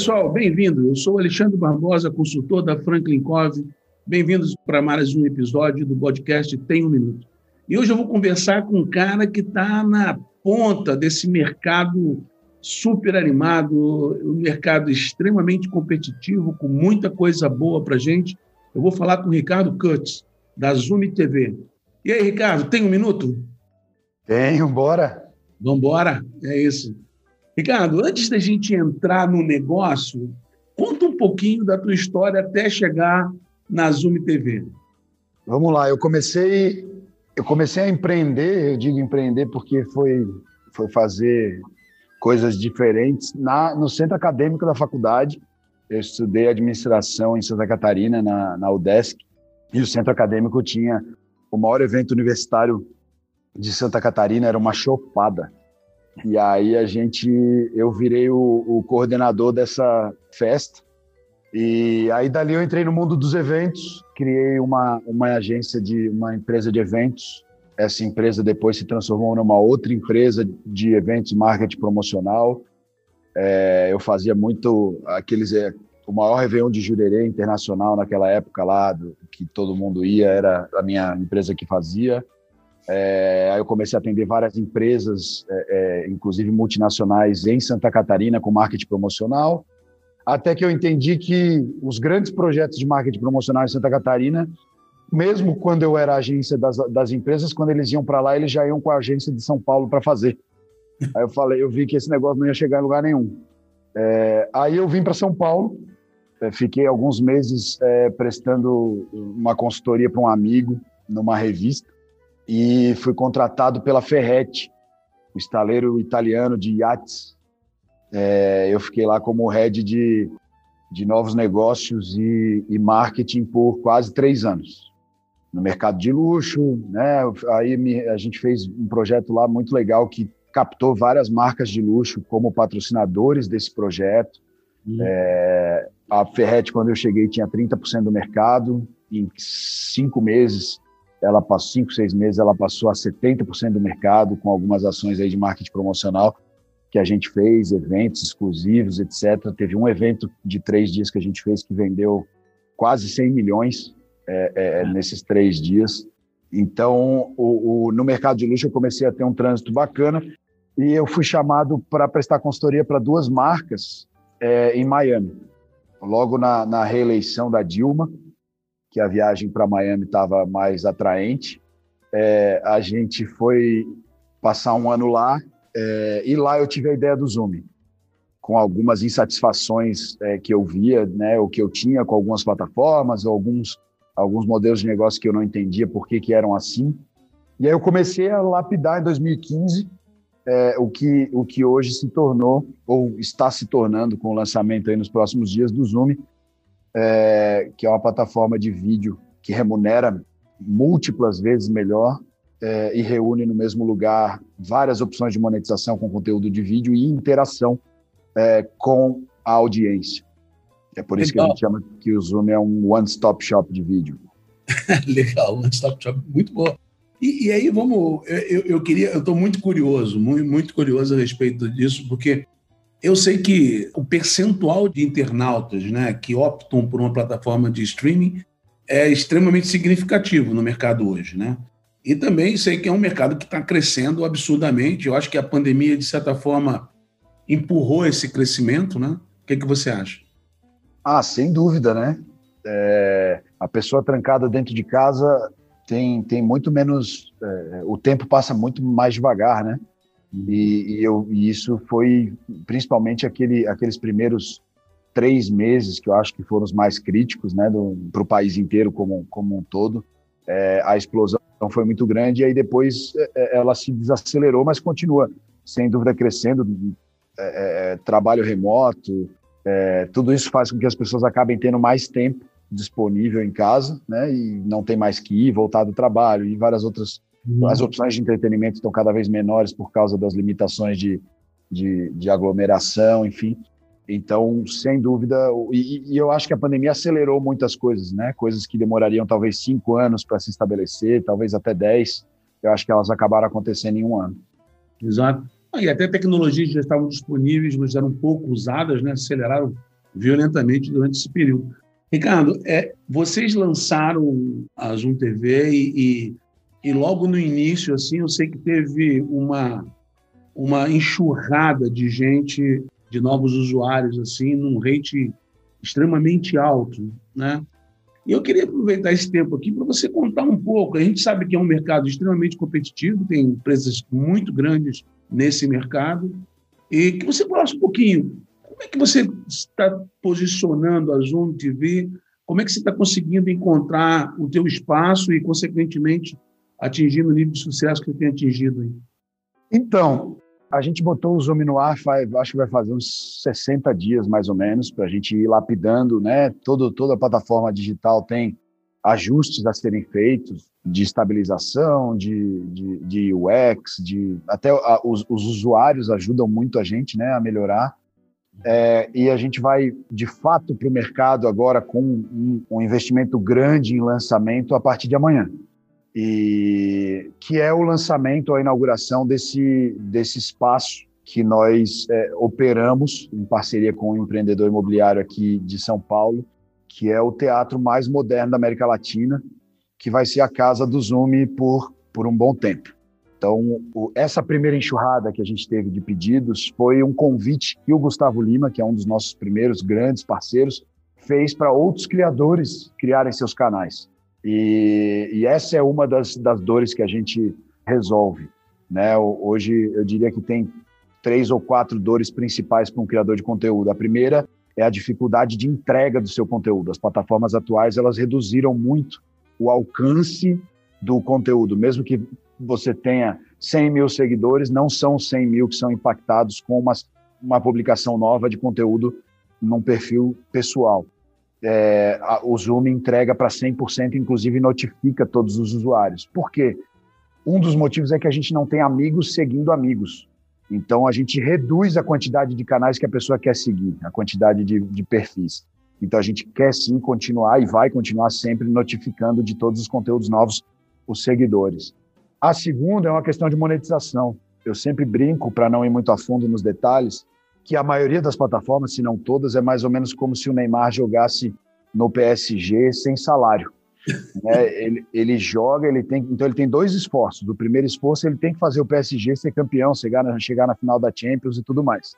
Pessoal, bem-vindo. Eu sou Alexandre Barbosa, consultor da Franklin Covey. Bem-vindos para mais um episódio do podcast Tem um Minuto. E hoje eu vou conversar com um cara que está na ponta desse mercado super animado, um mercado extremamente competitivo, com muita coisa boa para gente. Eu vou falar com o Ricardo Cutts, da Zoom TV. E aí, Ricardo, tem um minuto? Tenho, bora. Vamos embora, é isso. Ricardo, antes da gente entrar no negócio, conta um pouquinho da tua história até chegar na Zoom TV. Vamos lá, eu comecei, eu comecei a empreender, eu digo empreender porque foi, foi fazer coisas diferentes na, no centro acadêmico da faculdade. Eu estudei administração em Santa Catarina, na, na UDESC, e o centro acadêmico tinha o maior evento universitário de Santa Catarina, era uma chopada. E aí a gente, eu virei o, o, coordenador dessa festa. E aí dali eu entrei no mundo dos eventos, criei uma, uma agência de uma empresa de eventos. Essa empresa depois se transformou numa outra empresa de eventos, marketing promocional. É, eu fazia muito aqueles é, o maior Réveillon de Jurerê internacional naquela época lá, do, que todo mundo ia, era a minha empresa que fazia. É, aí eu comecei a atender várias empresas, é, é, inclusive multinacionais, em Santa Catarina com marketing promocional, até que eu entendi que os grandes projetos de marketing promocional em Santa Catarina, mesmo quando eu era agência das, das empresas, quando eles iam para lá, eles já iam com a agência de São Paulo para fazer. Aí eu falei, eu vi que esse negócio não ia chegar em lugar nenhum. É, aí eu vim para São Paulo, é, fiquei alguns meses é, prestando uma consultoria para um amigo numa revista e fui contratado pela Ferretti, o estaleiro italiano de iates. É, eu fiquei lá como head de, de novos negócios e, e, marketing por quase três anos. No mercado de luxo, né? Aí me, a gente fez um projeto lá muito legal que captou várias marcas de luxo como patrocinadores desse projeto. Hum. É, a Ferretti, quando eu cheguei, tinha 30% do mercado. Em cinco meses, ela passou cinco, seis meses, ela passou a 70% do mercado com algumas ações aí de marketing promocional que a gente fez, eventos exclusivos, etc. Teve um evento de três dias que a gente fez que vendeu quase 100 milhões é, é, nesses três dias. Então, o, o, no mercado de luxo eu comecei a ter um trânsito bacana e eu fui chamado para prestar consultoria para duas marcas é, em Miami. Logo na, na reeleição da Dilma, que a viagem para Miami estava mais atraente. É, a gente foi passar um ano lá é, e lá eu tive a ideia do Zoom, com algumas insatisfações é, que eu via, né, o que eu tinha com algumas plataformas, alguns alguns modelos de negócio que eu não entendia por que, que eram assim. E aí eu comecei a lapidar em 2015 é, o, que, o que hoje se tornou, ou está se tornando com o lançamento aí nos próximos dias do Zoom, é, que é uma plataforma de vídeo que remunera múltiplas vezes melhor é, e reúne no mesmo lugar várias opções de monetização com conteúdo de vídeo e interação é, com a audiência. É por isso Legal. que a gente chama que o Zoom é um one-stop shop de vídeo. Legal, one-stop shop, muito bom. E, e, aí vamos, eu, eu queria, eu estou muito curioso, muito, muito curioso a respeito disso, porque eu sei que o percentual de internautas né, que optam por uma plataforma de streaming é extremamente significativo no mercado hoje. Né? E também sei que é um mercado que está crescendo absurdamente. Eu acho que a pandemia, de certa forma, empurrou esse crescimento. Né? O que, é que você acha? Ah, sem dúvida, né? É, a pessoa trancada dentro de casa tem, tem muito menos. É, o tempo passa muito mais devagar, né? E, e, eu, e isso foi principalmente aquele, aqueles primeiros três meses que eu acho que foram os mais críticos, né, para o país inteiro como, como um todo. É, a explosão foi muito grande e aí depois é, é ela se desacelerou, mas continua sem dúvida crescendo. É, é trabalho remoto, é, tudo isso faz com que as pessoas acabem tendo mais tempo disponível em casa, né? E não tem mais que ir, voltar do trabalho e várias outras. As opções de entretenimento estão cada vez menores por causa das limitações de, de, de aglomeração, enfim. Então, sem dúvida, e, e, eu acho que a pandemia acelerou muitas coisas, né? Coisas que demorariam talvez cinco anos para se estabelecer, talvez até dez. Eu acho que elas acabaram acontecendo em um ano. Exato. E até tecnologias já estavam disponíveis, mas eram pouco usadas, né? Aceleraram violentamente durante esse período. Ricardo, é, vocês lançaram a Zoom TV e, e, e, logo no início, assim, eu sei que teve uma, uma enxurrada de gente, de novos usuários, assim, num rate extremamente alto, né? E eu queria aproveitar esse tempo aqui para você contar um pouco. A gente sabe que é um mercado extremamente competitivo, tem empresas muito grandes nesse mercado, e que você falasse um pouquinho como é que você está posicionando a Zoom TV? Como é que você está conseguindo encontrar o teu espaço e, consequentemente, atingindo o nível de sucesso que você tem atingido aí? Então, a gente botou o Zoom no ar, faz, acho que vai fazer uns 60 dias, mais ou menos, para a gente ir lapidando, né? Todo, toda a plataforma digital tem ajustes a serem feitos de estabilização, de, de, de UX, de até a, os, os, usuários ajudam muito a gente, né, a melhorar. É, e a gente vai, de fato, para o mercado agora com um, um, investimento grande em lançamento a partir de amanhã. E que é o lançamento, a inauguração desse, desse espaço que nós é, operamos em parceria com o um empreendedor imobiliário aqui de São Paulo, que é o teatro mais moderno da América Latina, que vai ser a casa do Zoom por, por um bom tempo. Então, o, essa primeira enxurrada que a gente teve de pedidos foi um convite que o Gustavo Lima, que é um dos nossos primeiros grandes parceiros, fez para outros criadores criarem seus canais. E, e essa é uma das, das, dores que a gente resolve. Né? Hoje, eu diria que tem três ou quatro dores principais para um criador de conteúdo. A primeira é a dificuldade de entrega do seu conteúdo. As plataformas atuais elas reduziram muito o alcance do conteúdo, mesmo que você tenha 100 mil seguidores, não são 100 mil que são impactados com uma, uma publicação nova de conteúdo num perfil pessoal. É, a, o Zoom entrega para 100%, inclusive notifica todos os usuários. Por quê? Um dos motivos é que a gente não tem amigos seguindo amigos. Então, a gente reduz a quantidade de canais que a pessoa quer seguir, a quantidade de, de perfis. Então, a gente quer sim continuar e vai continuar sempre notificando de todos os conteúdos novos os seguidores. A segunda é uma questão de monetização. Eu sempre brinco, para não ir muito a fundo nos detalhes, que a maioria das plataformas, se não todas, é mais ou menos como se o Neymar jogasse no PSG sem salário. né? ele, ele joga, ele tem, então ele tem dois esforços. O primeiro esforço ele tem que fazer o PSG ser campeão, chegar na, chegar na final da Champions e tudo mais.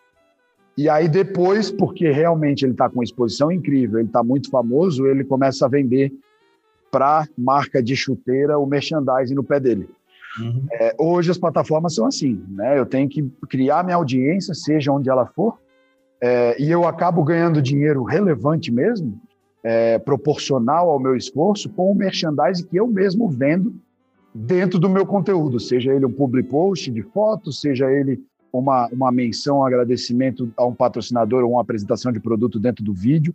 E aí depois, porque realmente ele está com uma exposição incrível, ele está muito famoso, ele começa a vender para marca de chuteira o merchandising no pé dele. Uhum. É, hoje as plataformas são assim, né? Eu tenho que criar minha audiência, seja onde ela for, é, e eu acabo ganhando dinheiro relevante mesmo, é, proporcional ao meu esforço, com o merchandising que eu mesmo vendo dentro do meu conteúdo, seja ele um public post de fotos, seja ele uma, uma menção, um agradecimento a um patrocinador ou uma apresentação de produto dentro do vídeo.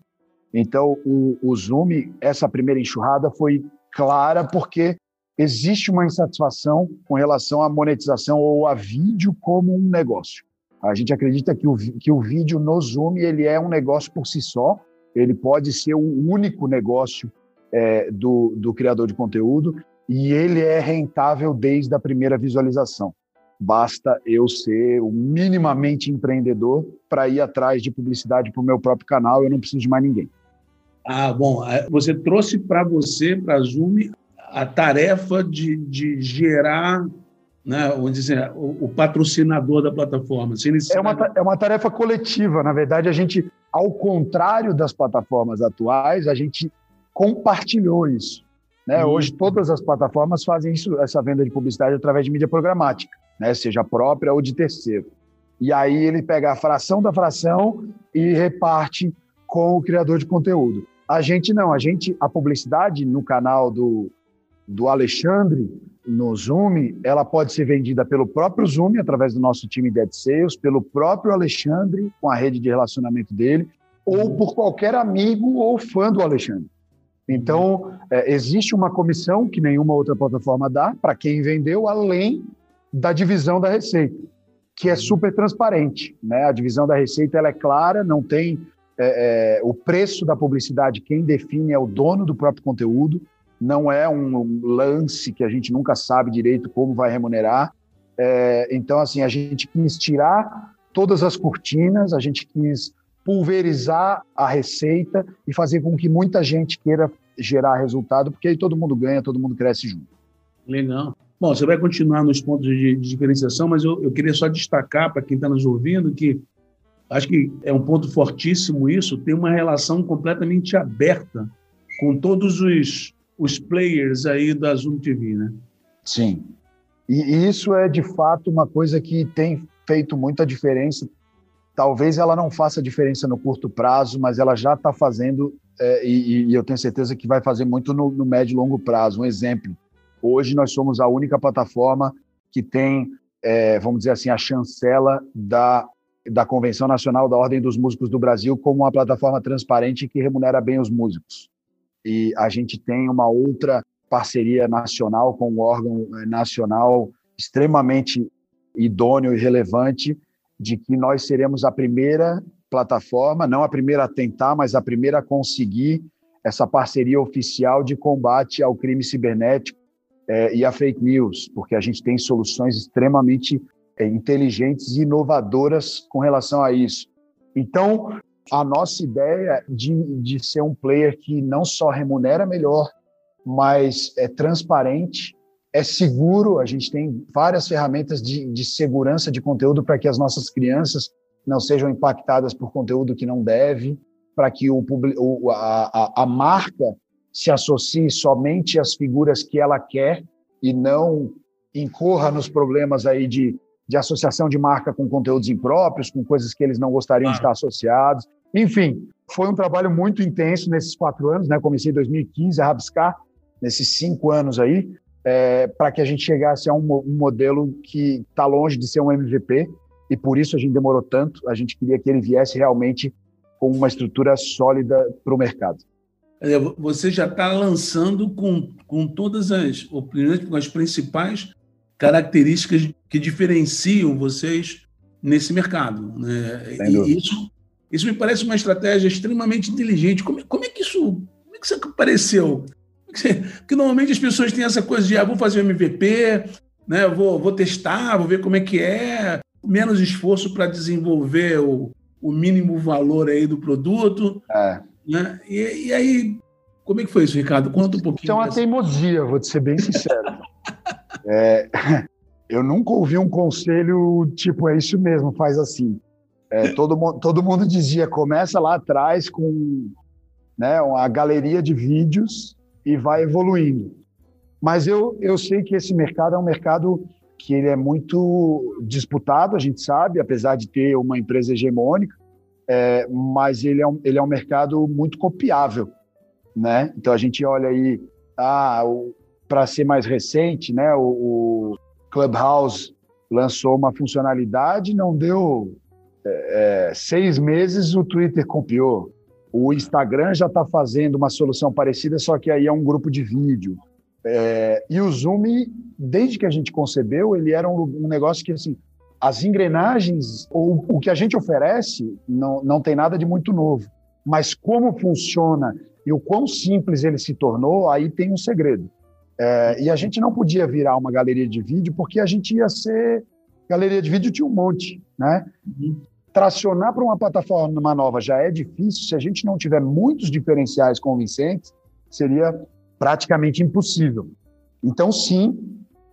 Então, o, o Zoom, essa primeira enxurrada foi clara porque existe uma insatisfação com relação à monetização ou a vídeo como um negócio. A gente acredita que o, que o vídeo no Zoom ele é um negócio por si só, ele pode ser o único negócio é, do, do criador de conteúdo e ele é rentável desde a primeira visualização. Basta eu ser minimamente empreendedor para ir atrás de publicidade para o meu próprio canal, eu não preciso de mais ninguém. Ah, bom, você trouxe para você, para a Zoom, a tarefa de, de gerar né, vamos dizer, o, o, patrocinador da plataforma. É uma, é uma tarefa coletiva. Na verdade, a gente, ao contrário das plataformas atuais, a gente compartilhou isso. Né? Hum. Hoje, todas as plataformas fazem isso, essa venda de publicidade através de mídia programática, né? seja própria ou de terceiro. E aí ele pega a fração da fração e reparte com o criador de conteúdo. A gente não, a gente, a publicidade no canal do, do Alexandre no Zoom, ela pode ser vendida pelo próprio Zoom, através do nosso time de Sales, pelo próprio Alexandre, com a rede de relacionamento dele, ou por qualquer amigo ou fã do Alexandre. Então, é, existe uma comissão que nenhuma outra plataforma dá para quem vendeu, além da divisão da receita, que é super transparente. Né? A divisão da receita ela é clara, não tem é, é, o preço da publicidade, quem define é o dono do próprio conteúdo, não é um lance que a gente nunca sabe direito como vai remunerar. É, então, assim, a gente quis tirar todas as cortinas, a gente quis pulverizar a receita e fazer com que muita gente queira gerar resultado, porque aí todo mundo ganha, todo mundo cresce junto. Legal. Bom, você vai continuar nos pontos de, de diferenciação, mas eu, eu queria só destacar para quem está nos ouvindo que acho que é um ponto fortíssimo isso, tem uma relação completamente aberta com todos os, os players aí da Zoom TV, né? Sim. E isso é, de fato, uma coisa que tem feito muita diferença. Talvez ela não faça diferença no curto prazo, mas ela já está fazendo, é, e, e, eu tenho certeza que vai fazer muito no, no médio e longo prazo. Um exemplo, hoje nós somos a única plataforma que tem, é, vamos dizer assim, a chancela da da Convenção Nacional da Ordem dos Músicos do Brasil como uma plataforma transparente que remunera bem os músicos. E a gente tem uma outra parceria nacional com um órgão eh, nacional extremamente idôneo e relevante de que nós seremos a primeira plataforma, não a primeira a tentar, mas a primeira a conseguir essa parceria oficial de combate ao crime cibernético é, e a fake news, porque a gente tem soluções extremamente é, inteligentes e inovadoras com relação a isso. Então, a nossa ideia de, de ser um player que não só remunera melhor, mas é transparente, é seguro. A gente tem várias ferramentas de, de segurança de conteúdo para que as nossas crianças não sejam impactadas por conteúdo que não deve, para que o, o a, a, a marca se associe somente às figuras que ela quer e não incorra nos problemas aí de de associação de marca com conteúdos impróprios, com coisas que eles não gostariam de estar associados. Enfim, foi um trabalho muito intenso nesses quatro anos, né? Comecei em 2015 a rabiscar, nesses cinco anos aí, é, para que a gente chegasse a um, um modelo que está longe de ser um MVP, e por isso a gente demorou tanto. A gente queria que ele viesse realmente com uma estrutura sólida para o mercado. Você já está lançando com, com todas as opiniões, com as principais características que diferenciam vocês nesse mercado. Né? E isso, isso me parece uma estratégia extremamente inteligente. Como, como é que isso como é que isso apareceu? É porque normalmente as pessoas têm essa coisa de ah, vou fazer um MVP, né? vou, vou testar, vou ver como é que é, menos esforço para desenvolver o, o mínimo valor aí do produto. É. Né? E, e, aí, como é que foi isso, Ricardo? Conta um pouquinho. Então, a teimosia, vou te ser bem sincero. É, eu nunca ouvi um conselho tipo, é isso mesmo, faz assim. É, todo, todo mundo dizia, começa lá atrás com né, uma galeria de vídeos e vai evoluindo. Mas eu, eu sei que esse mercado é um mercado que ele é muito disputado, a gente sabe, apesar de ter uma empresa hegemônica, é, mas ele é, um, ele é um mercado muito copiável, né? Então a gente olha aí, ah, para ser mais recente, né, o, o, Clubhouse lançou uma funcionalidade, não deu é, seis meses, o Twitter copiou. O Instagram já está fazendo uma solução parecida, só que aí é um grupo de vídeo. É, e o Zoom, desde que a gente concebeu, ele era um, um negócio que, assim, as engrenagens, ou o que a gente oferece, não, não tem nada de muito novo. Mas como funciona e o quão simples ele se tornou, aí tem um segredo. É, e a gente não podia virar uma galeria de vídeo porque a gente ia ser. Galeria de vídeo tinha um monte, né? Uhum. Tracionar para uma plataforma nova já é difícil. Se a gente não tiver muitos diferenciais convincentes, seria praticamente impossível. Então, sim,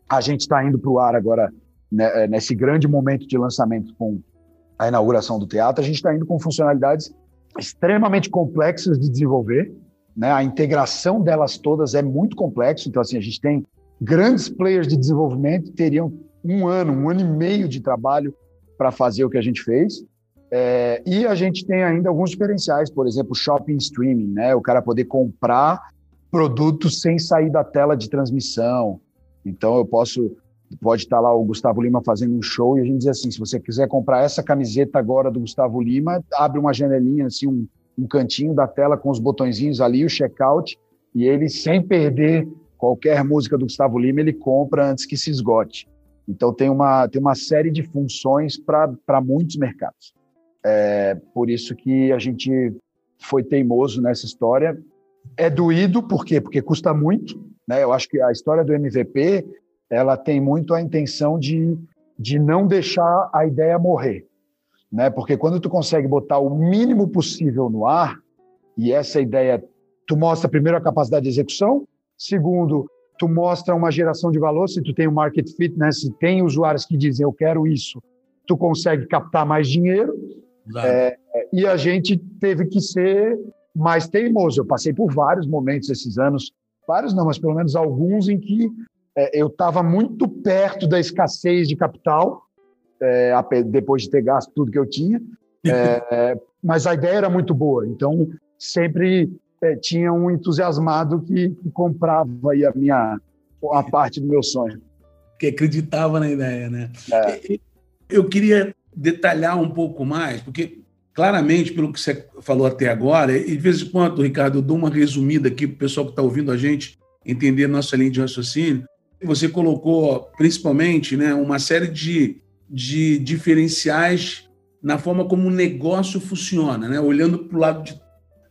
a gente está indo para o ar agora, né, é, nesse grande momento de lançamento com a inauguração do teatro, a gente está indo com funcionalidades extremamente complexas de desenvolver, né? A integração delas todas é muito complexo. Então, assim, a gente tem grandes players de desenvolvimento que teriam um ano, um ano e meio de trabalho para fazer o que a gente fez. É, e a gente tem ainda alguns diferenciais, por exemplo, shopping streaming, né? O cara poder comprar produtos sem sair da tela de transmissão. Então, eu posso pode estar lá o Gustavo Lima fazendo um show e a gente diz assim, se você quiser comprar essa camiseta agora do Gustavo Lima, abre uma janelinha assim, um, um cantinho da tela com os botõezinhos ali, o checkout, e ele, sem perder qualquer música do Gustavo Lima, ele compra antes que se esgote. Então, tem uma, tem uma série de funções para muitos mercados. É, por isso que a gente foi teimoso nessa história. É doído, por quê? Porque custa muito. Né? Eu acho que a história do MVP ela tem muito a intenção de, de não deixar a ideia morrer. Né? Porque quando tu consegue botar o mínimo possível no ar, e essa ideia, tu mostra primeiro a capacidade de execução, segundo, tu mostra uma geração de valor, se tu tem um market fit, né? se tem usuários que dizem eu quero isso, tu consegue captar mais dinheiro, é, e a gente teve que ser mais teimoso. Eu passei por vários momentos esses anos, vários não, mas pelo menos alguns em que é, eu estava muito perto da escassez de capital, é, depois de ter gasto tudo que eu tinha, é, mas a ideia era muito boa. Então, sempre é, tinha um entusiasmado que, que comprava aí a minha a parte do meu sonho. Que acreditava na ideia, né? É. Eu queria detalhar um pouco mais, porque claramente, pelo que você falou até agora, e de vez em quando, Ricardo, eu dou uma resumida aqui para o pessoal que está ouvindo a gente entender nossa linha de raciocínio. Você colocou, principalmente, né, uma série de, de diferenciais na forma como o negócio funciona, né? olhando para o lado de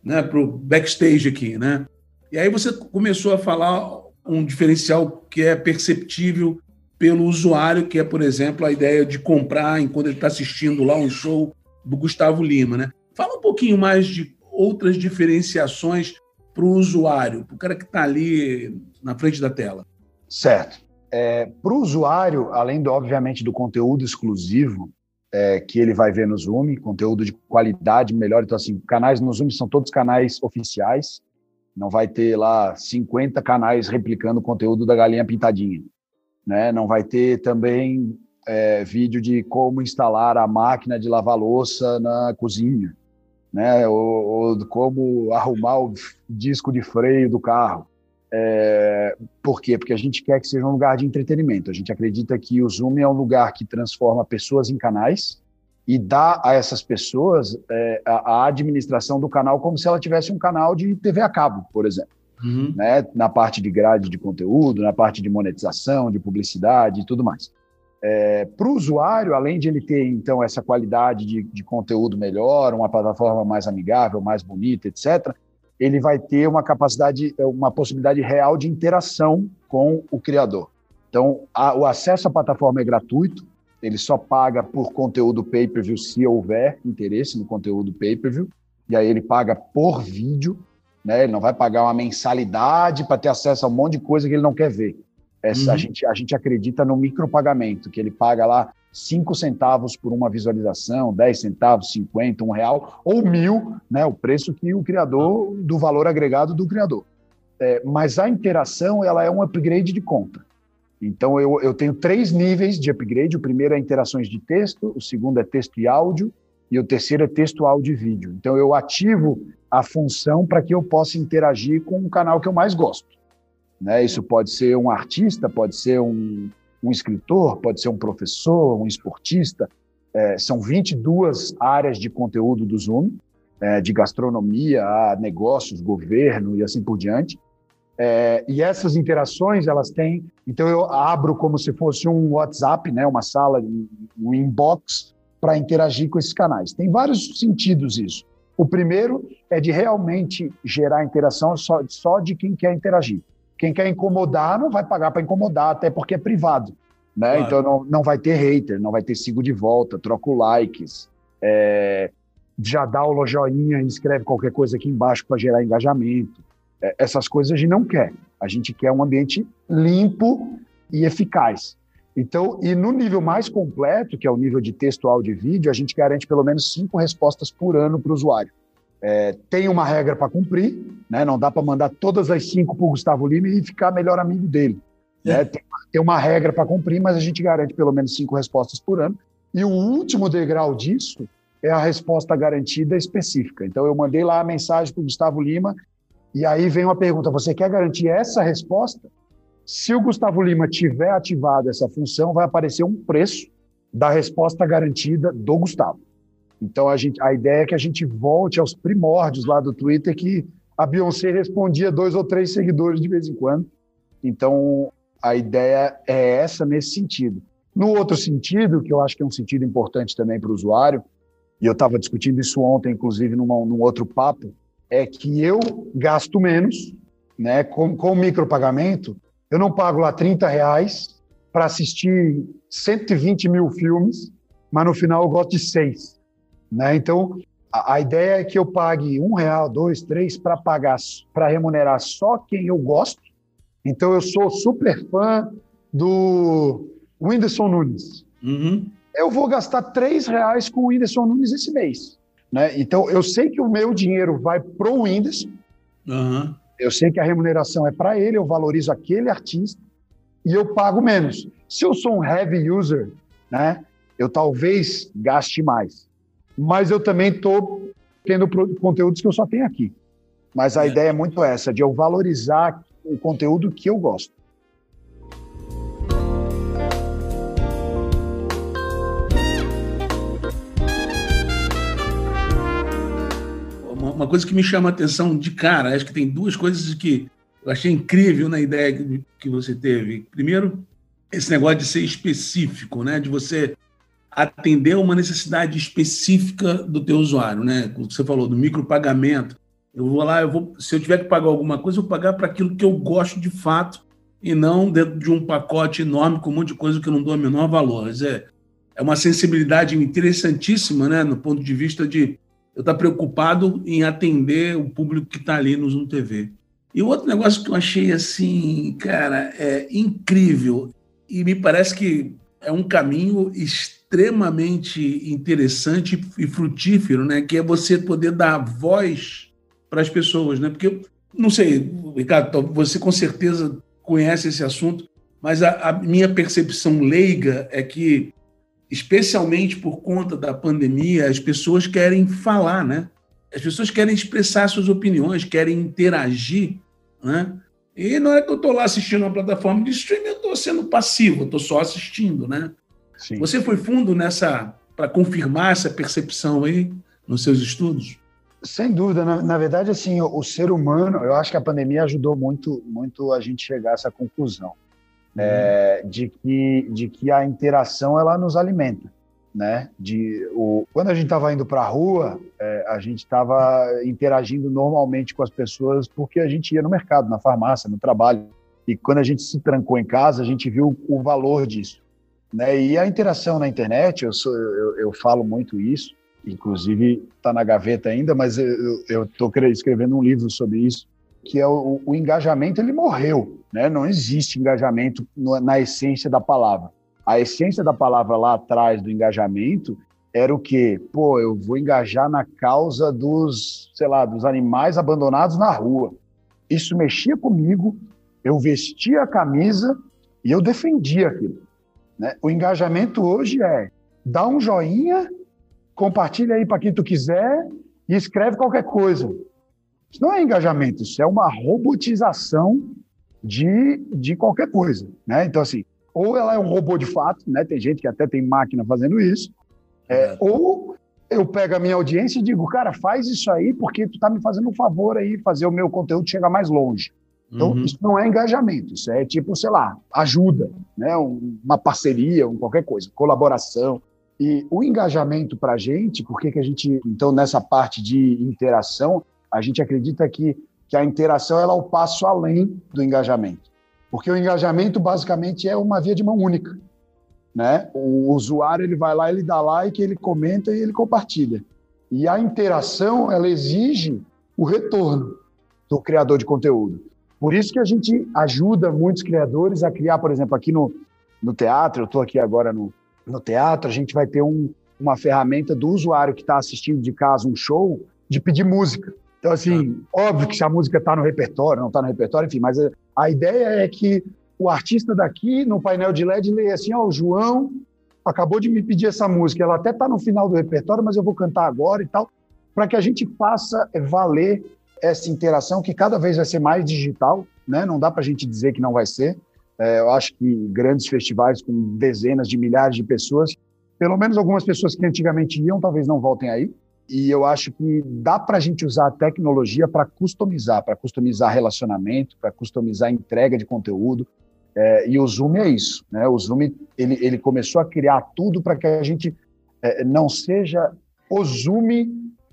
né, para o backstage aqui, né? E aí você começou a falar um diferencial que é perceptível pelo usuário, que é, por exemplo, a ideia de comprar enquanto ele está assistindo lá um show do Gustavo Lima, né? Fala um pouquinho mais de outras diferenciações para o usuário, para o cara que está ali na frente da tela. Certo. É, para o usuário, além, do, obviamente, do conteúdo exclusivo, é, que ele vai ver no Zoom, conteúdo de qualidade melhor. Então, assim, canais no Zoom são todos canais oficiais. Não vai ter lá 50 canais replicando o conteúdo da galinha pintadinha. Né? Não vai ter também é, vídeo de como instalar a máquina de lavar louça na cozinha, né? ou, ou como arrumar o disco de freio do carro. É, por quê? Porque a gente quer que seja um lugar de entretenimento. A gente acredita que o Zoom é um lugar que transforma pessoas em canais e dá a essas pessoas é, a, a, administração do canal como se ela tivesse um canal de TV a cabo, por exemplo. Uhum. Né? Na parte de grade de conteúdo, na parte de monetização, de publicidade e tudo mais. É, Para o usuário, além de ele ter então essa qualidade de, de conteúdo melhor, uma plataforma mais amigável, mais bonita, etc., ele vai ter uma capacidade, uma possibilidade real de interação com o criador. Então, a, o acesso à plataforma é gratuito, ele só paga por conteúdo pay-per-view se houver interesse no conteúdo pay-per-view, e aí ele paga por vídeo, né? ele não vai pagar uma mensalidade para ter acesso a um monte de coisa que ele não quer ver. Essa, uhum. a, gente, a gente acredita no micropagamento, que ele paga lá 5 centavos por uma visualização, 10 centavos, 50, um real, ou mil, né, o preço que o criador, do valor agregado do criador. É, mas a interação ela é um upgrade de conta. Então eu, eu tenho três níveis de upgrade. O primeiro é interações de texto, o segundo é texto e áudio, e o terceiro é texto, áudio e vídeo. Então eu ativo a função para que eu possa interagir com o canal que eu mais gosto. Né? Isso pode ser um artista, pode ser um, um escritor, pode ser um professor, um esportista. É, são 22 áreas de conteúdo do Zoom, é, de gastronomia a negócios, governo e assim por diante. É, e essas interações, elas têm. Então, eu abro como se fosse um WhatsApp, né, uma sala, um inbox, para interagir com esses canais. Tem vários sentidos isso. O primeiro é de realmente gerar interação só, só de quem quer interagir. Quem quer incomodar não vai pagar para incomodar, até porque é privado. Né? Claro. Então não, não vai ter hater, não vai ter sigo de volta, troco likes, é, já dá o joinha e escreve qualquer coisa aqui embaixo para gerar engajamento. É, essas coisas a gente não quer. A gente quer um ambiente limpo e eficaz. Então, e no nível mais completo, que é o nível de texto, áudio e vídeo, a gente garante pelo menos cinco respostas por ano para o usuário. É, tem uma regra para cumprir, né? não dá para mandar todas as cinco para o Gustavo Lima e ficar melhor amigo dele. É. Né? Tem, tem, uma regra para cumprir, mas a gente garante pelo menos cinco respostas por ano. E o último degrau disso é a resposta garantida específica. Então, eu mandei lá a mensagem para o Gustavo Lima, e aí vem uma pergunta: você quer garantir essa resposta? Se o Gustavo Lima tiver ativado essa função, vai aparecer um preço da resposta garantida do Gustavo. Então, a, gente, a ideia é que a gente volte aos primórdios lá do Twitter, que a Beyoncé respondia dois ou três seguidores de vez em quando. Então, a ideia é essa nesse sentido. No outro sentido, que eu acho que é um sentido importante também para o usuário, e eu estava discutindo isso ontem, inclusive, numa, num outro papo, é que eu gasto menos, né? Com, com o micropagamento, eu não pago lá 30 reais para assistir 120 mil filmes, mas no final eu gosto de seis. Né? Então, a, a ideia é que eu pague um real, dois, três para pagar, para remunerar só quem eu gosto. Então, eu sou super fã do Whindersson Nunes. Uhum. Eu vou gastar três reais com o Whindersson Nunes esse mês. Né? Então, eu sei que o meu dinheiro vai para o Whindersson. Uhum. Eu sei que a remuneração é para ele, eu valorizo aquele artista e eu pago menos. Se eu sou um heavy user, né, eu talvez gaste mais. Mas eu também estou tendo conteúdos que eu só tenho aqui. Mas a é. ideia é muito essa, de eu valorizar o conteúdo que eu gosto. Uma coisa que me chama a atenção de cara, acho que tem duas coisas que eu achei incrível na ideia que você teve. Primeiro, esse negócio de ser específico, né? De você atender uma necessidade específica do teu usuário, né? Como você falou do micropagamento. Eu vou lá, eu vou, se eu tiver que pagar alguma coisa, eu vou pagar para aquilo que eu gosto de fato e não dentro de um pacote enorme com um monte de coisa que eu não dou o menor valor. É, é uma sensibilidade interessantíssima, né? No ponto de vista de eu estar preocupado em atender o público que está ali no Zoom TV. E outro negócio que eu achei assim, cara, é incrível e me parece que é um caminho extremamente interessante e frutífero, né? Que é você poder dar voz para as pessoas, né? Porque não sei, Ricardo, você com certeza conhece esse assunto, mas a, a minha percepção leiga é que, especialmente por conta da pandemia, as pessoas querem falar, né? As pessoas querem expressar suas opiniões, querem interagir né? E não é que eu estou lá assistindo uma plataforma de streaming, eu estou sendo passivo, eu estou só assistindo, né? Sim. Você foi fundo nessa para confirmar essa percepção aí nos seus estudos? Sem dúvida, na, na, verdade, assim, o, o, ser humano, eu acho que a pandemia ajudou muito, muito a gente chegar a essa conclusão. É, de que de que a interação ela nos alimenta né? De o quando a gente estava indo para a rua, é, a gente estava interagindo normalmente com as pessoas porque a gente ia no mercado, na farmácia, no trabalho. E quando a gente se trancou em casa, a gente viu o valor disso, né? E a interação na internet, eu sou, eu, eu falo muito isso. Inclusive está na gaveta ainda, mas eu estou escrevendo um livro sobre isso, que é o, o engajamento. Ele morreu, né? Não existe engajamento na essência da palavra a essência da palavra lá atrás do engajamento era o quê? Pô, eu vou engajar na causa dos, sei lá, dos animais abandonados na rua. Isso mexia comigo, eu vestia a camisa e eu defendia aquilo. Né? O engajamento hoje é dá um joinha, compartilha aí para quem tu quiser e escreve qualquer coisa. Isso não é engajamento, isso é uma robotização de, de qualquer coisa. Né? Então, assim, ou ela é um robô de fato, né? Tem gente que até tem máquina fazendo isso. É, ou eu pego a minha audiência e digo, cara, faz isso aí porque tu tá me fazendo um favor aí, fazer o meu conteúdo chegar mais longe. Então, uhum. isso não é engajamento, isso é tipo, sei lá, ajuda, né? uma parceria, um qualquer coisa, colaboração. E o engajamento para a gente, por que a gente, então, nessa parte de interação, a gente acredita que, que a interação ela é o passo além do engajamento. Porque o engajamento basicamente é uma via de mão única, né? O usuário ele vai lá, ele dá like, ele comenta e ele compartilha. E a interação ela exige o retorno do criador de conteúdo. Por isso que a gente ajuda muitos criadores a criar, por exemplo, aqui no, no teatro, eu estou aqui agora no, no teatro, a gente vai ter um, uma ferramenta do usuário que está assistindo de casa um show de pedir música. Então, assim, óbvio que se a música está no repertório, não está no repertório, enfim, mas a ideia é que o artista daqui, no painel de LED, leia assim: Ó, oh, o João acabou de me pedir essa música, ela até está no final do repertório, mas eu vou cantar agora e tal, para que a gente faça valer essa interação que cada vez vai ser mais digital, né? Não dá para a gente dizer que não vai ser. É, eu acho que grandes festivais com dezenas de milhares de pessoas, pelo menos algumas pessoas que antigamente iam, talvez não voltem aí E eu acho que dá para a gente usar a tecnologia para customizar, para customizar relacionamento, para customizar entrega de conteúdo. É, e o Zoom é isso. Né? O Zoom ele, ele começou a criar tudo para que a gente é, não seja o Zoom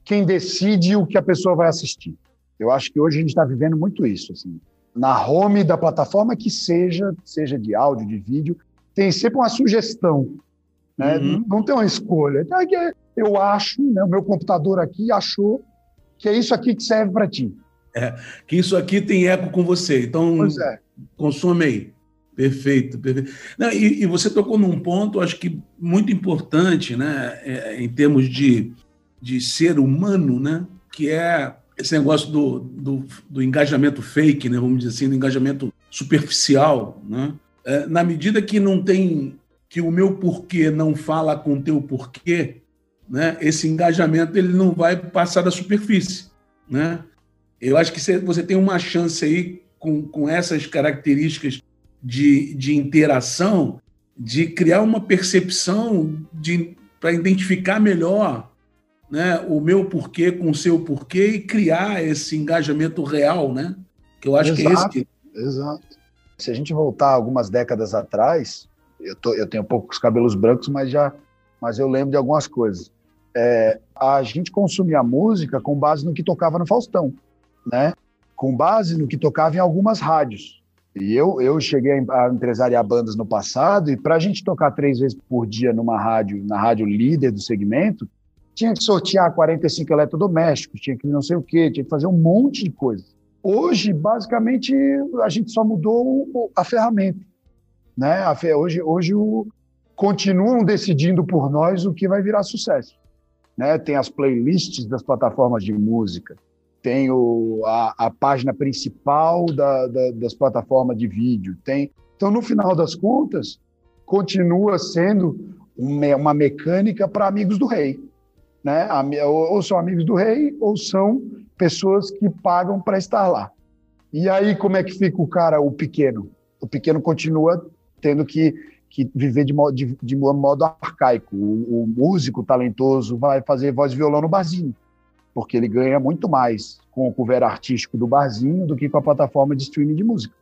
quem decide o que a pessoa vai assistir. Eu acho que hoje a gente está vivendo muito isso. Assim. Na home da plataforma que seja, seja de áudio, de vídeo, tem sempre uma sugestão. Né? Uhum. Não tem uma escolha. Eu acho, né, o meu computador aqui achou que é isso aqui que serve para ti. É, que isso aqui tem eco com você. Então, é. consome aí. Perfeito, perfeito. Não, e, e, você tocou num ponto, acho que muito importante, né, é, em termos de, de ser humano, né, que é esse negócio do, do, do, engajamento fake, né, vamos dizer assim, do engajamento superficial, né? É, na medida que não tem que o meu porquê não fala com o teu porquê, né, esse engajamento ele não vai passar da superfície, né? Eu acho que você tem uma chance aí com, com essas características de, de interação, de criar uma percepção para identificar melhor né, o meu porquê com o seu porquê e criar esse engajamento real, né? Que eu acho exato, que é esse. Exato. Se a gente voltar algumas décadas atrás, eu, tô, eu tenho poucos cabelos brancos, mas já, mas eu lembro de algumas coisas. É, a gente consumia música com base no que tocava no Faustão, né? Com base no que tocava em algumas rádios. E eu, eu cheguei a empresariar bandas no passado, e para a gente tocar três vezes por dia numa rádio, na rádio líder do segmento, tinha que sortear 45 eletrodomésticos, tinha que não sei o quê, tinha que fazer um monte de coisas. Hoje, basicamente, a gente só mudou a ferramenta. Né? Hoje, hoje o, continuam decidindo por nós o que vai virar sucesso. Né? Tem as playlists das plataformas de música, tem o, a, a página principal da, da, das plataformas de vídeo, tem. Então, no final das contas, continua sendo uma, mecânica para amigos do rei, né? Ou são amigos do rei, ou são pessoas que pagam para estar lá. E aí, como é que fica o cara, o pequeno? O pequeno continua tendo que, que viver de modo, de, de modo arcaico. O, o músico talentoso vai fazer voz e violão no barzinho porque ele ganha muito mais com o cover artístico do barzinho do que com a plataforma de streaming de música.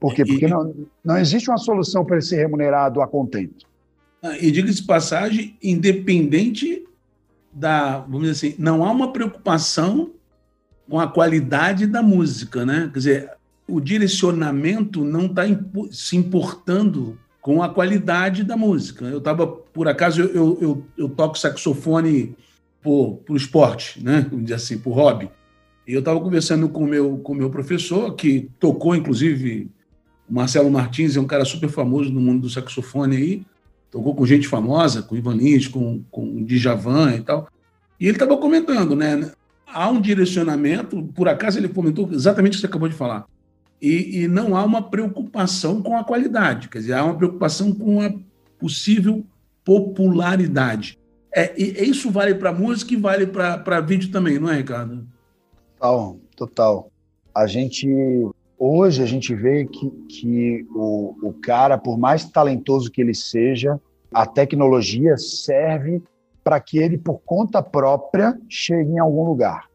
Por quê? Porque e, não, não existe uma solução para ele ser remunerado a contento. Ah, e diga-se passagem, independente da, vamos dizer assim, não há uma preocupação com a qualidade da música, né? Quer dizer, o direcionamento não está se importando com a qualidade da música. Eu estava, por acaso, eu, eu, eu toco saxofone por, por esporte, né? Vamos dizer assim, por hobby. E eu estava conversando com o meu, com meu professor, que tocou, inclusive, o Marcelo Martins, é um cara super famoso no mundo do saxofone aí, tocou com gente famosa, com Ivan Lins, com, com Djavan e tal. E ele estava comentando, né? Há um direcionamento, por acaso ele comentou exatamente o que você acabou de falar. E, e não há uma preocupação com a qualidade, quer dizer, há uma preocupação com a possível popularidade. É, e isso vale para música e vale para vídeo também, não é, Ricardo? Total, total. A gente hoje a gente vê que, que o, o cara, por mais talentoso que ele seja, a tecnologia serve para que ele, por conta própria, chegue em algum lugar.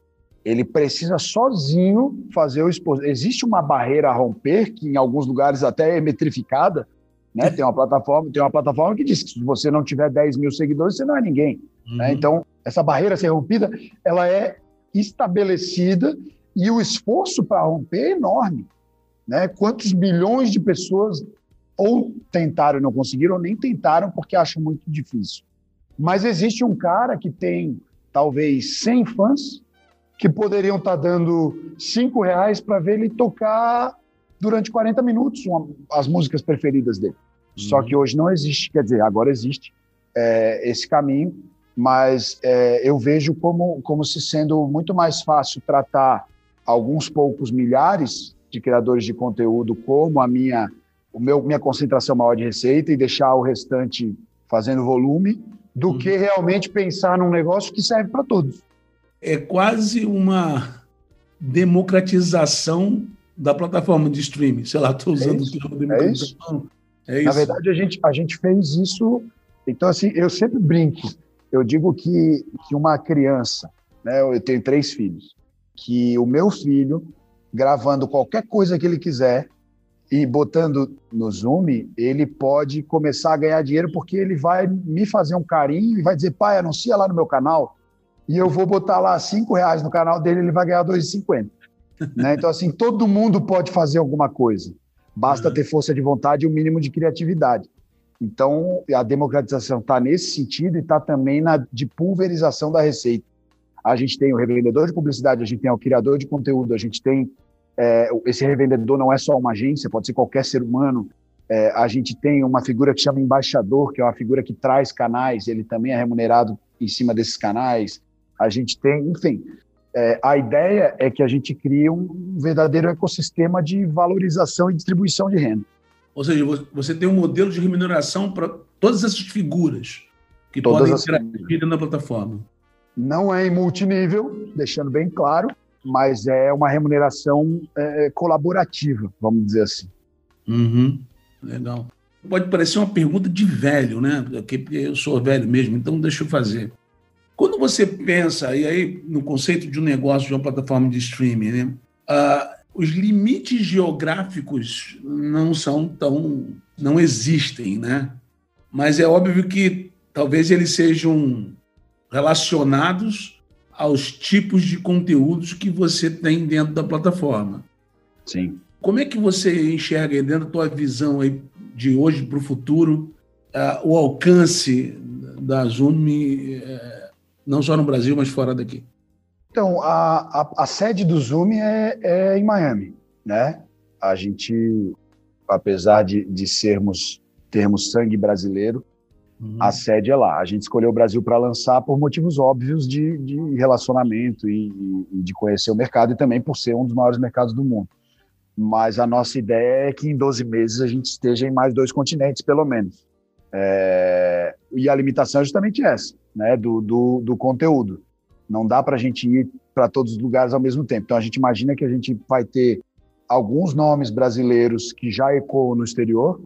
Ele precisa sozinho fazer o exposição. Existe uma barreira a romper, que em alguns lugares até é metrificada, né? Tem uma plataforma, tem uma plataforma que diz que se você não tiver 10 mil seguidores, você não é ninguém. Né? Uhum. Né? Então, essa barreira ser rompida, ela é estabelecida e o esforço para romper é enorme. Né? Quantos milhões de pessoas ou tentaram e não conseguiram, ou nem tentaram porque acham muito difícil. Mas existe um cara que tem talvez 100 fãs que poderiam estar tá dando 5 reais para ver ele tocar durante 40 minutos uma, as músicas preferidas dele. Uhum. Só que hoje não existe, quer dizer, agora existe é, esse caminho, mas é, eu vejo como, como se sendo muito mais fácil tratar alguns poucos milhares de criadores de conteúdo como a minha, o meu, minha concentração maior de receita e deixar o restante fazendo volume, do uhum. que realmente pensar num negócio que serve para todos. É quase uma democratização da plataforma de streaming. Sei lá, estou usando é o termo democratização. É isso. Na verdade, a gente, a gente fez isso. Então, assim, eu sempre brinco. Eu digo que, que uma criança, né, eu tenho três filhos, que o meu filho, gravando qualquer coisa que ele quiser e botando no Zoom, ele pode começar a ganhar dinheiro porque ele vai me fazer um carinho e vai dizer, pai, anuncia lá no meu canal e eu vou botar lá cinco reais no canal dele, ele vai ganhar 2,50. né? Então, assim, todo mundo pode fazer alguma coisa. Basta uhum. ter força de vontade e o um mínimo de criatividade. Então, a democratização está nesse sentido e está também na de pulverização da receita. A gente tem o revendedor de publicidade, a gente tem o criador de conteúdo, a gente tem é, esse revendedor não é só uma agência, pode ser qualquer ser humano. É, a gente tem uma figura que chama embaixador, que é uma figura que traz canais, ele também é remunerado em cima desses canais. A gente tem, enfim, é, a ideia é que a gente crie um verdadeiro ecossistema de valorização e distribuição de renda. Ou seja, você tem um modelo de remuneração para todas essas figuras que todas podem interagir na plataforma. Não é em multinível, deixando bem claro, mas é uma remuneração é, colaborativa, vamos dizer assim. Uhum. Legal. Pode parecer uma pergunta de velho, né? Porque eu sou velho mesmo, então deixa eu fazer. Quando você pensa, e aí no conceito de um negócio de uma plataforma de streaming, né? Uh, os limites geográficos não são tão. não existem, né? Mas é óbvio que talvez eles sejam relacionados aos tipos de conteúdos que você tem dentro da plataforma. Sim. Como é que você enxerga dentro da tua visão aí de hoje para o futuro uh, o alcance da Zoom, uh, não só no Brasil, mas fora daqui? Então, a, a, a sede do Zoom é, é, em Miami, né? A gente, apesar de, de sermos termos sangue brasileiro, uhum. a sede é lá. A gente escolheu o Brasil para lançar por motivos óbvios de, de relacionamento e, e, de conhecer o mercado e também por ser um dos maiores mercados do mundo. Mas a nossa ideia é que em 12 meses a gente esteja em mais dois continentes, pelo menos. É... E a limitação é justamente essa, né? do, do, do conteúdo. Não dá para a gente ir para todos os lugares ao mesmo tempo. Então a gente imagina que a gente vai ter alguns nomes brasileiros que já ecoam no exterior,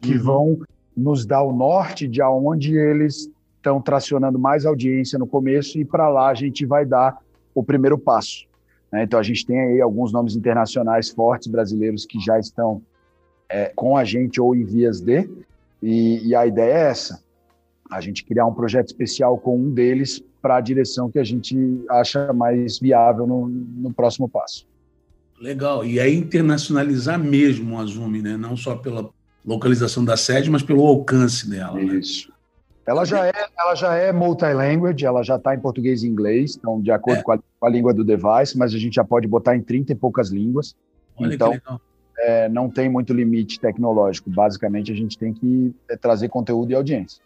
que uhum. vão nos dar o norte de aonde eles estão tracionando mais audiência no começo e para lá a gente vai dar o primeiro passo. Né? Então a gente tem aí alguns nomes internacionais fortes brasileiros que já estão é, com a gente ou em vias de, e, e a ideia é essa: a gente criar um projeto especial com um deles para a direção que a gente acha mais viável no, no próximo passo. Legal. E aí internacionalizar mesmo a Zoom, né? Não só pela localização da sede, mas pelo alcance dela. Né? Isso. Né? Ela já é, ela já é multilanguage, ela já está em português e inglês, então de acordo é. com, a, com, a, língua do device, mas a gente já pode botar em 30 e poucas línguas. Olha então, é, não tem muito limite tecnológico. Basicamente, a gente tem que é, trazer conteúdo e audiência.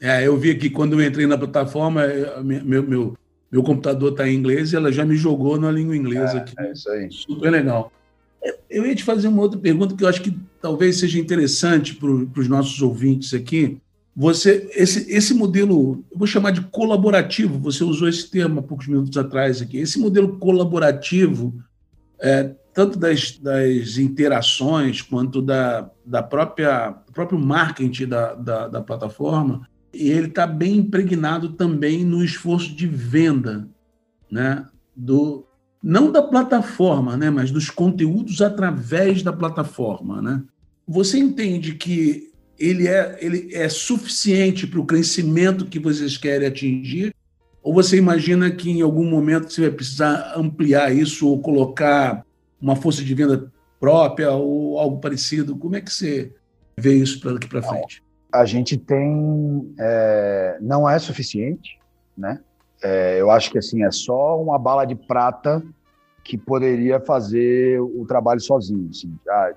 É, eu vi aqui quando eu entrei na plataforma, é, meu, meu, meu computador está em inglês e ela já me jogou na língua inglesa é, aqui. É isso aí. Super legal. Eu ia te fazer uma outra pergunta que eu acho que talvez seja interessante para os nossos ouvintes aqui. Você, esse, esse modelo, eu vou chamar de colaborativo, você usou esse termo há poucos minutos atrás aqui. Esse modelo colaborativo, é, tanto das, das interações quanto da, da própria próprio marketing da, da, da plataforma, e ele está bem impregnado também no esforço de venda, né? Do, não da plataforma, né? mas dos conteúdos através da plataforma. Né? Você entende que ele é, ele é suficiente para o crescimento que vocês querem atingir? Ou você imagina que em algum momento você vai precisar ampliar isso ou colocar uma força de venda própria ou algo parecido? Como é que você vê isso daqui para frente? A gente tem é, não é suficiente, né? É, eu acho que assim é só uma bala de prata que poderia fazer o trabalho sozinho. Assim. Ah,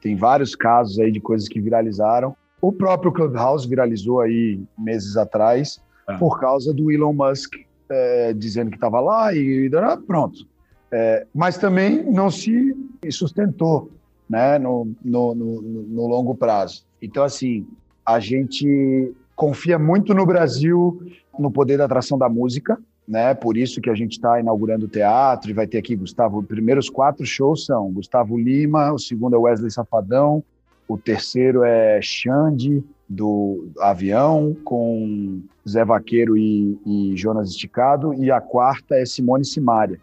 tem vários casos aí de coisas que viralizaram. O próprio Clubhouse viralizou aí meses atrás ah. por causa do Elon Musk é, dizendo que estava lá e, e pronto. É, mas também não se sustentou né, no, no, no, no longo prazo. Então, assim, a gente confia muito no Brasil no poder da atração da música, né? Por isso que a gente está inaugurando o teatro e vai ter aqui Gustavo. Os primeiros quatro shows são Gustavo Lima, o segundo é Wesley Safadão, o terceiro é Xande, do Avião, com Zé Vaqueiro e, e Jonas Esticado, e a quarta é Simone Simaria.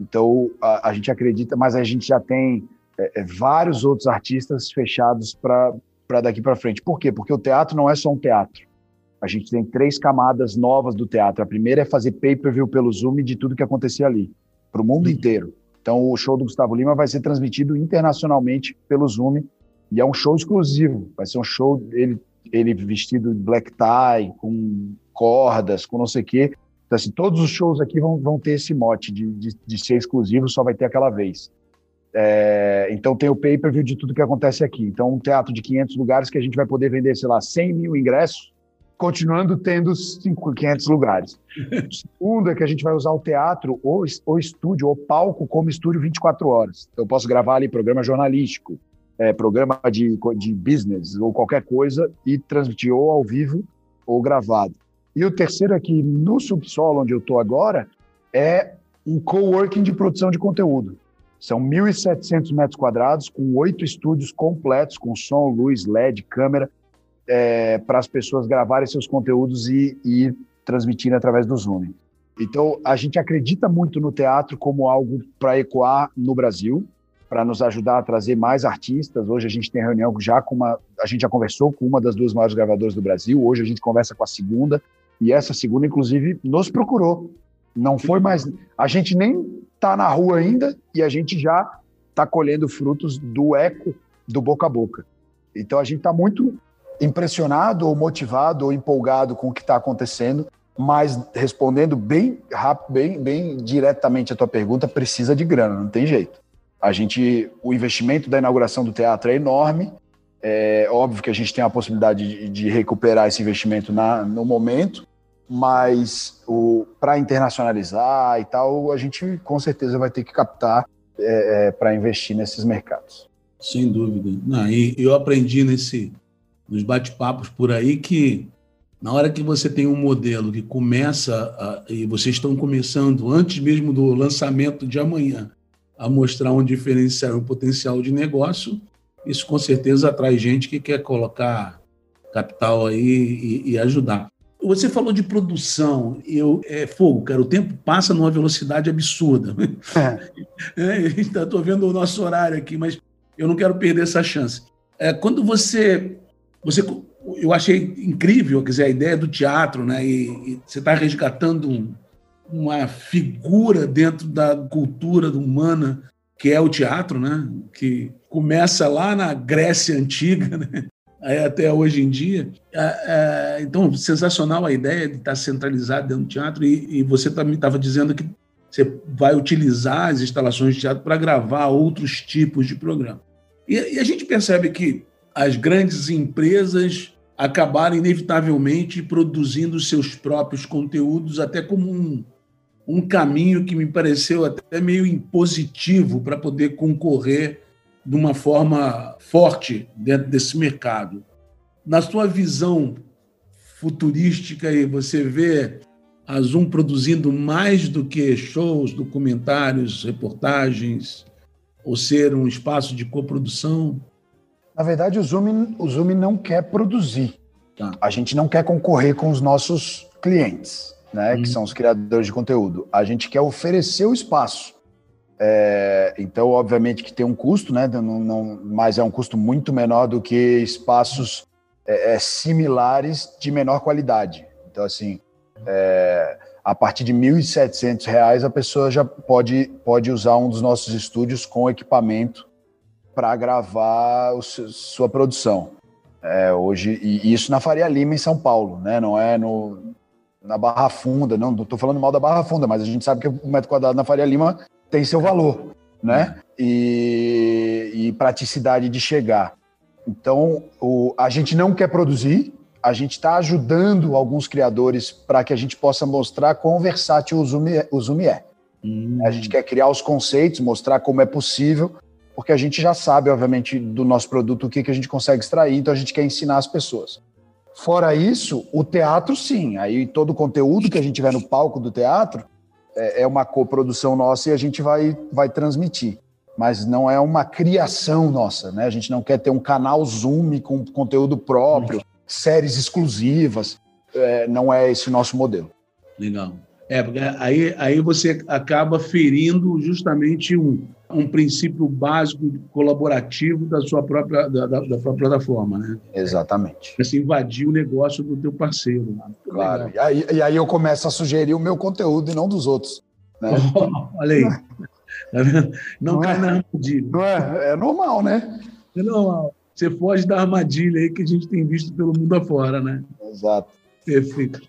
Então, a, a gente acredita, mas a gente já tem é, é, vários outros artistas fechados para daqui para frente. Por quê? Porque o teatro não é só um teatro. A gente tem três camadas novas do teatro. A primeira é fazer pay-per-view pelo Zoom de tudo que acontecia ali, para o mundo uhum. inteiro. Então, o show do Gustavo Lima vai ser transmitido internacionalmente pelo Zoom e é um show exclusivo. Vai ser um show ele ele vestido de black tie, com cordas, com não sei o quê. Então, assim, todos os shows aqui vão, vão ter esse mote de, de, de ser exclusivo, só vai ter aquela vez. É, então tem o pay-per-view de tudo que acontece aqui. Então um teatro de 500 lugares que a gente vai poder vender, sei lá, 100 mil ingressos, continuando tendo 500 lugares. O segundo é que a gente vai usar o teatro, ou, ou estúdio, ou palco como estúdio 24 horas. Então, eu posso gravar ali programa jornalístico, é, programa de, de business ou qualquer coisa e transmitir ou ao vivo ou gravado. E o terceiro aqui no subsolo, onde eu estou agora, é um coworking de produção de conteúdo. São 1.700 metros quadrados, com oito estúdios completos, com som, luz, LED, câmera, é, para as pessoas gravarem seus conteúdos e, e transmitirem através do Zoom. Então, a gente acredita muito no teatro como algo para ecoar no Brasil, para nos ajudar a trazer mais artistas. Hoje a gente tem reunião já com uma. A gente já conversou com uma das duas maiores gravadoras do Brasil. Hoje a gente conversa com a segunda. E essa segunda, inclusive, nos procurou. Não foi mais. A gente nem está na rua ainda e a gente já está colhendo frutos do eco do boca a boca. Então a gente está muito impressionado ou motivado ou empolgado com o que está acontecendo, mas respondendo bem rápido, bem, bem diretamente a tua pergunta, precisa de grana, não tem jeito. A gente, o investimento da inauguração do teatro é enorme. É óbvio que a gente tem a possibilidade de, de recuperar esse investimento na, no momento, mas para internacionalizar e tal, a gente com certeza vai ter que captar é, é, para investir nesses mercados. Sem dúvida. Não, e eu aprendi nesse nos bate-papos por aí que na hora que você tem um modelo que começa a, e vocês estão começando antes mesmo do lançamento de amanhã a mostrar um diferencial, um potencial de negócio, isso com certeza atrai gente que quer colocar capital aí e, e ajudar. Você falou de produção, eu é fogo, cara. O tempo passa numa velocidade absurda. É. É, Estou vendo o nosso horário aqui, mas eu não quero perder essa chance. É, quando você você, eu achei incrível, quer dizer, a ideia do teatro, né? E, e você está resgatando um, uma figura dentro da cultura humana que é o teatro, né? Que começa lá na Grécia antiga, né? Até hoje em dia. Então, sensacional a ideia de estar centralizado dentro do teatro e, você também estava dizendo que você vai utilizar as instalações de teatro para gravar outros tipos de programa. E a gente percebe que as grandes empresas acabaram inevitavelmente produzindo seus próprios conteúdos, até como um, um caminho que me pareceu até meio impositivo para poder concorrer de uma forma forte dentro desse mercado. Na sua visão futurística, você vê a Zoom produzindo mais do que shows, documentários, reportagens, ou ser um espaço de coprodução? Na verdade, o Zoom, o Zoom não quer produzir. Tá. A gente não quer concorrer com os nossos clientes, né, que uhum. são os criadores de conteúdo. A gente quer oferecer o espaço. É, então, obviamente que tem um custo, né, não, não, mas é um custo muito menor do que espaços é, é, similares de menor qualidade. Então, assim, é, a partir de R$ 1.700 a pessoa já pode, pode usar um dos nossos estúdios com equipamento para gravar o, sua produção. É, hoje e isso na Faria Lima em São Paulo, né? Não é no na Barra Funda, não estou falando mal da Barra Funda, mas a gente sabe que o metro quadrado na Faria Lima tem seu valor, né? E, e praticidade de chegar. Então, o, a gente não quer produzir, a gente está ajudando alguns criadores para que a gente possa mostrar quão versátil o Zoom, é, o Zoom é. Hum. A gente quer criar os conceitos, mostrar como é possível, porque a gente já sabe, obviamente, do nosso produto o que, que a gente consegue extrair, então a gente quer ensinar as pessoas. Fora isso, o teatro, sim. Aí todo o conteúdo que a gente tiver no palco do teatro é, é uma coprodução nossa e a gente vai, vai transmitir. Mas não é uma criação nossa, né? A gente não quer ter um canal Zoom com conteúdo próprio. séries exclusivas. É, não é esse o nosso modelo. Legal. É, porque aí, aí você acaba ferindo justamente um, um princípio básico colaborativo da sua própria, da, da, da própria plataforma, né? Exatamente. Você invadir o negócio do teu parceiro. Né? Claro. E aí, e aí, eu começo a sugerir o meu conteúdo e não dos outros. Né? Oh, olha aí. Tá não, não cai é, na armadilha. Não é, é normal, né? É normal. Você foge da armadilha aí que a gente tem visto pelo mundo afora, né? Exato. Perfeito.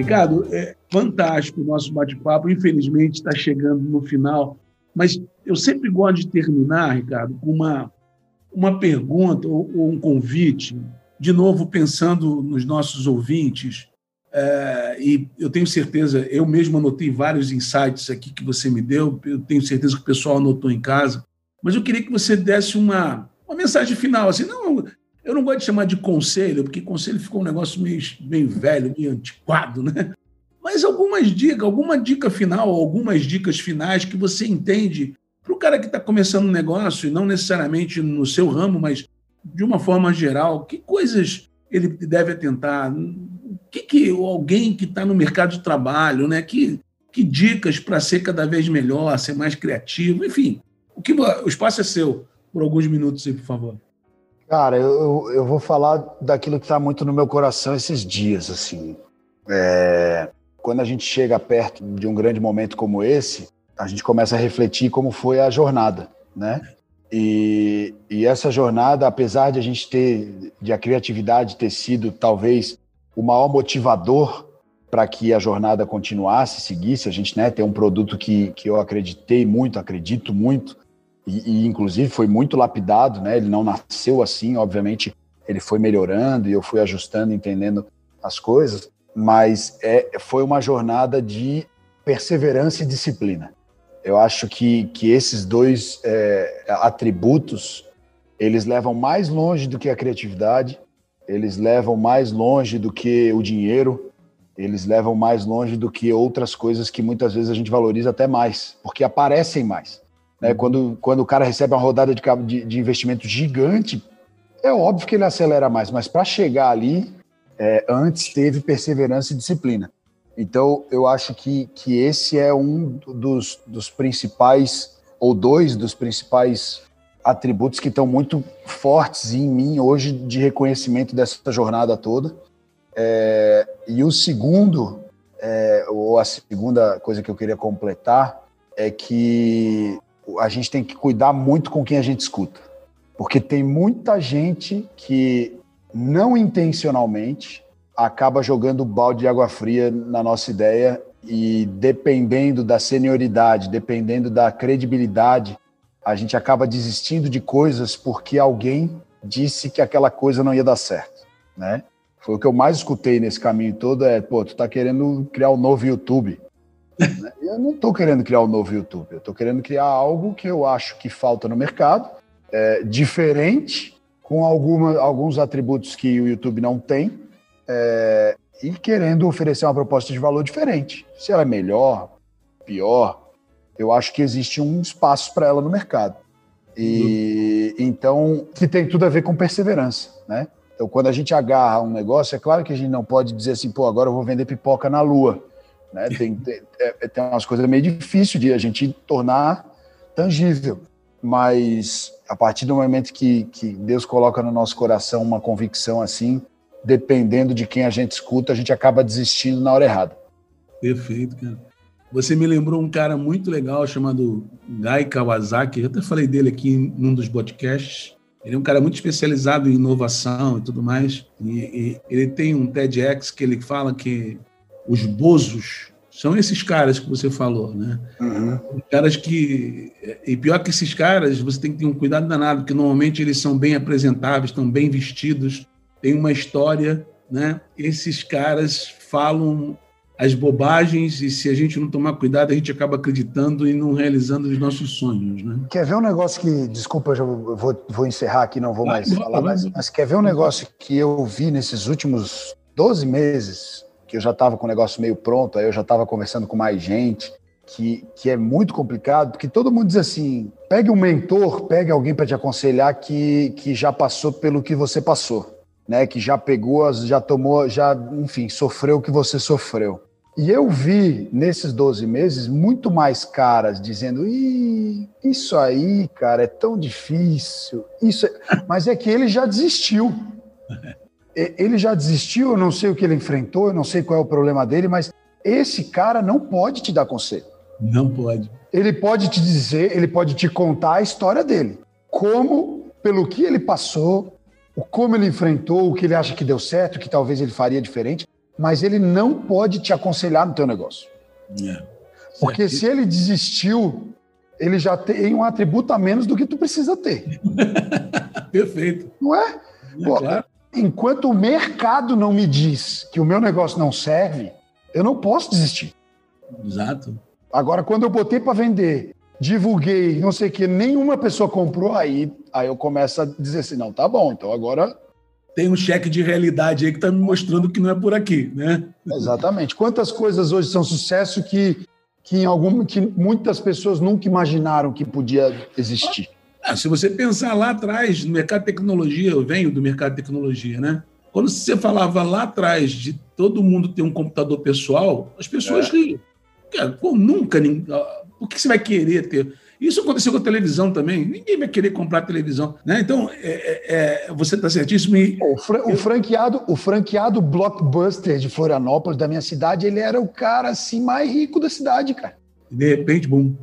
Ricardo, é fantástico o nosso bate-papo. Infelizmente está chegando no final, mas eu sempre gosto de terminar, Ricardo, com uma, uma pergunta ou, ou um convite, de novo pensando nos nossos ouvintes. É, e eu tenho certeza, eu mesmo anotei vários insights aqui que você me deu, eu tenho certeza que o pessoal anotou em casa, mas eu queria que você desse uma, uma mensagem final, assim, não eu não gosto de chamar de conselho, porque conselho ficou um negócio meio, meio velho, meio antiquado, né? Mas algumas dicas, alguma dica final, algumas dicas finais que você entende para o cara que está começando um negócio, e não necessariamente no seu ramo, mas de uma forma geral, que coisas ele deve atentar? O que, que alguém que está no mercado de trabalho, né? Que, que dicas para ser cada vez melhor, ser mais criativo, enfim. O, que, o espaço é seu, por alguns minutos aí, por favor. Cara, eu, eu vou falar daquilo que está muito no meu coração esses dias, assim. É, quando a gente chega perto de um grande momento como esse, a gente começa a refletir como foi a jornada, né? E, e essa jornada, apesar de a gente ter, de a criatividade ter sido talvez o maior motivador para que a jornada continuasse, seguisse, a gente né, ter um produto que, que eu acreditei muito, acredito muito, e, e, inclusive foi muito lapidado, né? Ele não nasceu assim, obviamente ele foi melhorando e eu fui ajustando, entendendo as coisas, mas é, foi uma jornada de perseverança e disciplina. Eu acho que, que esses dois é, atributos eles levam mais longe do que a criatividade, eles levam mais longe do que o dinheiro, eles levam mais longe do que outras coisas que muitas vezes a gente valoriza até mais, porque aparecem mais. Né? Quando, quando o cara recebe uma rodada de, de, de investimento gigante, é óbvio que ele acelera mais, mas para chegar ali, é, antes teve perseverança e disciplina. Então, eu acho que, que esse é um dos, dos principais, ou dois dos principais atributos que estão muito fortes em mim hoje de reconhecimento dessa jornada toda. É, e o segundo, é, ou a segunda coisa que eu queria completar, é que a gente tem que cuidar muito com quem a gente escuta. Porque tem muita gente que não intencionalmente acaba jogando balde de água fria na nossa ideia e dependendo da senioridade, dependendo da credibilidade, a gente acaba desistindo de coisas porque alguém disse que aquela coisa não ia dar certo, né? Foi o que eu mais escutei nesse caminho todo é, pô, tu tá querendo criar um novo YouTube. Eu não estou querendo criar um novo YouTube, eu estou querendo criar algo que eu acho que falta no mercado, é, diferente, com alguma, alguns atributos que o YouTube não tem, é, e querendo oferecer uma proposta de valor diferente. Se ela é melhor, pior, eu acho que existe um espaço para ela no mercado. E uhum. então, que tem tudo a ver com perseverança, né? Então, quando a gente agarra um negócio, é claro que a gente não pode dizer assim, pô, agora eu vou vender pipoca na lua. Né? Tem, tem, é, tem umas coisas meio difíceis de a gente tornar tangível, mas a partir do momento que, que Deus coloca no nosso coração uma convicção assim, dependendo de quem a gente escuta, a gente acaba desistindo na hora errada. Perfeito, cara. Você me lembrou um cara muito legal chamado Guy Kawasaki. Eu até falei dele aqui num dos podcasts. Ele é um cara muito especializado em inovação e tudo mais. E, e ele tem um TEDx que ele fala que os bozos, são esses caras que você falou, né? Uhum. Caras que. E pior que esses caras, você tem que ter um cuidado danado, porque normalmente eles são bem apresentáveis, estão bem vestidos, têm uma história, né? Esses caras falam as bobagens e se a gente não tomar cuidado, a gente acaba acreditando e não realizando os nossos sonhos, né? Quer ver um negócio que, desculpa, eu já vou, vou encerrar aqui, não vou vai, mais vai, falar, vai, mas, mas quer ver um negócio que eu vi nesses últimos 12 meses que eu já estava com o negócio meio pronto, aí eu já estava conversando com mais gente, que, que é muito complicado, porque todo mundo diz assim: pegue um mentor, pegue alguém para te aconselhar que, que já passou pelo que você passou, né? Que já pegou, já tomou, já, enfim, sofreu o que você sofreu. E eu vi nesses 12 meses muito mais caras dizendo: isso aí, cara, é tão difícil. Isso é... Mas é que ele já desistiu. Ele já desistiu, eu não sei o que ele enfrentou, eu não sei qual é o problema dele, mas esse cara não pode te dar conselho. Não pode. Ele pode te dizer, ele pode te contar a história dele. Como, pelo que ele passou, como ele enfrentou, o que ele acha que deu certo, o que talvez ele faria diferente, mas ele não pode te aconselhar no teu negócio. É. Porque se ele desistiu, ele já tem um atributo a menos do que tu precisa ter. Perfeito. Não é? é Pô, claro. Enquanto o mercado não me diz que o meu negócio não serve, eu não posso desistir. Exato. Agora, quando eu botei para vender, divulguei, não sei o que, nenhuma pessoa comprou, aí, aí eu começo a dizer assim, não, tá bom, então agora... Tem um cheque de realidade aí que está me mostrando que não é por aqui, né? Exatamente. Quantas coisas hoje são sucesso que, que, em algum, que muitas pessoas nunca imaginaram que podia existir? Ah, se você pensar lá atrás, no mercado de tecnologia, eu venho do mercado de tecnologia, né? Quando você falava lá atrás de todo mundo ter um computador pessoal, as pessoas é. riam. Cara, nunca. Ah, por que você vai querer ter? Isso aconteceu com a televisão também. Ninguém vai querer comprar televisão. Né? Então, é, é, é você está certíssimo. E... O, o, franqueado, o franqueado blockbuster de Florianópolis, da minha cidade, ele era o cara assim, mais rico da cidade, cara. De repente, bum.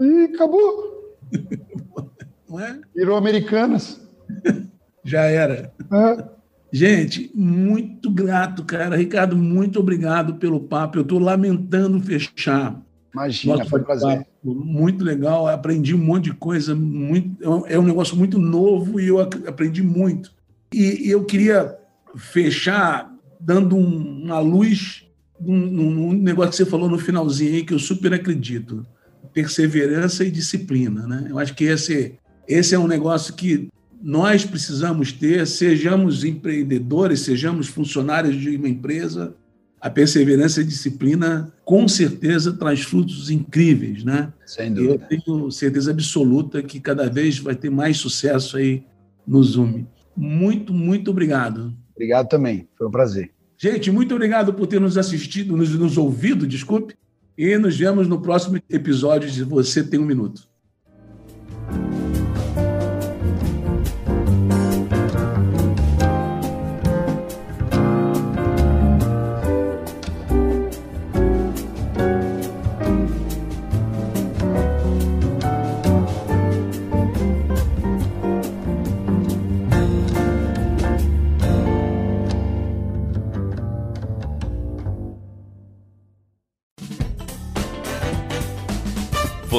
E acabou. Não é? Virou Americanas. Já era. É. Gente, muito grato, cara. Ricardo, muito obrigado pelo papo. Eu estou lamentando fechar. Imagina, Nosso foi um prazer. Muito legal, aprendi um monte de coisa. Muito, é um negócio muito novo e eu aprendi muito. E, eu queria fechar dando um, uma luz num, negócio que você falou no finalzinho aí, que eu super acredito. Perseverança e disciplina. Né? Eu acho que esse, esse é um negócio que nós precisamos ter, sejamos empreendedores, sejamos funcionários de uma empresa, a perseverança e a disciplina com certeza traz frutos incríveis, né? Sem dúvida. Eu tenho certeza absoluta que cada vez vai ter mais sucesso aí no Zoom. Muito, muito obrigado. Obrigado também, foi um prazer. Gente, muito obrigado por ter nos assistido, nos, nos ouvido, desculpe, e nos vemos no próximo episódio de Você Tem um Minuto.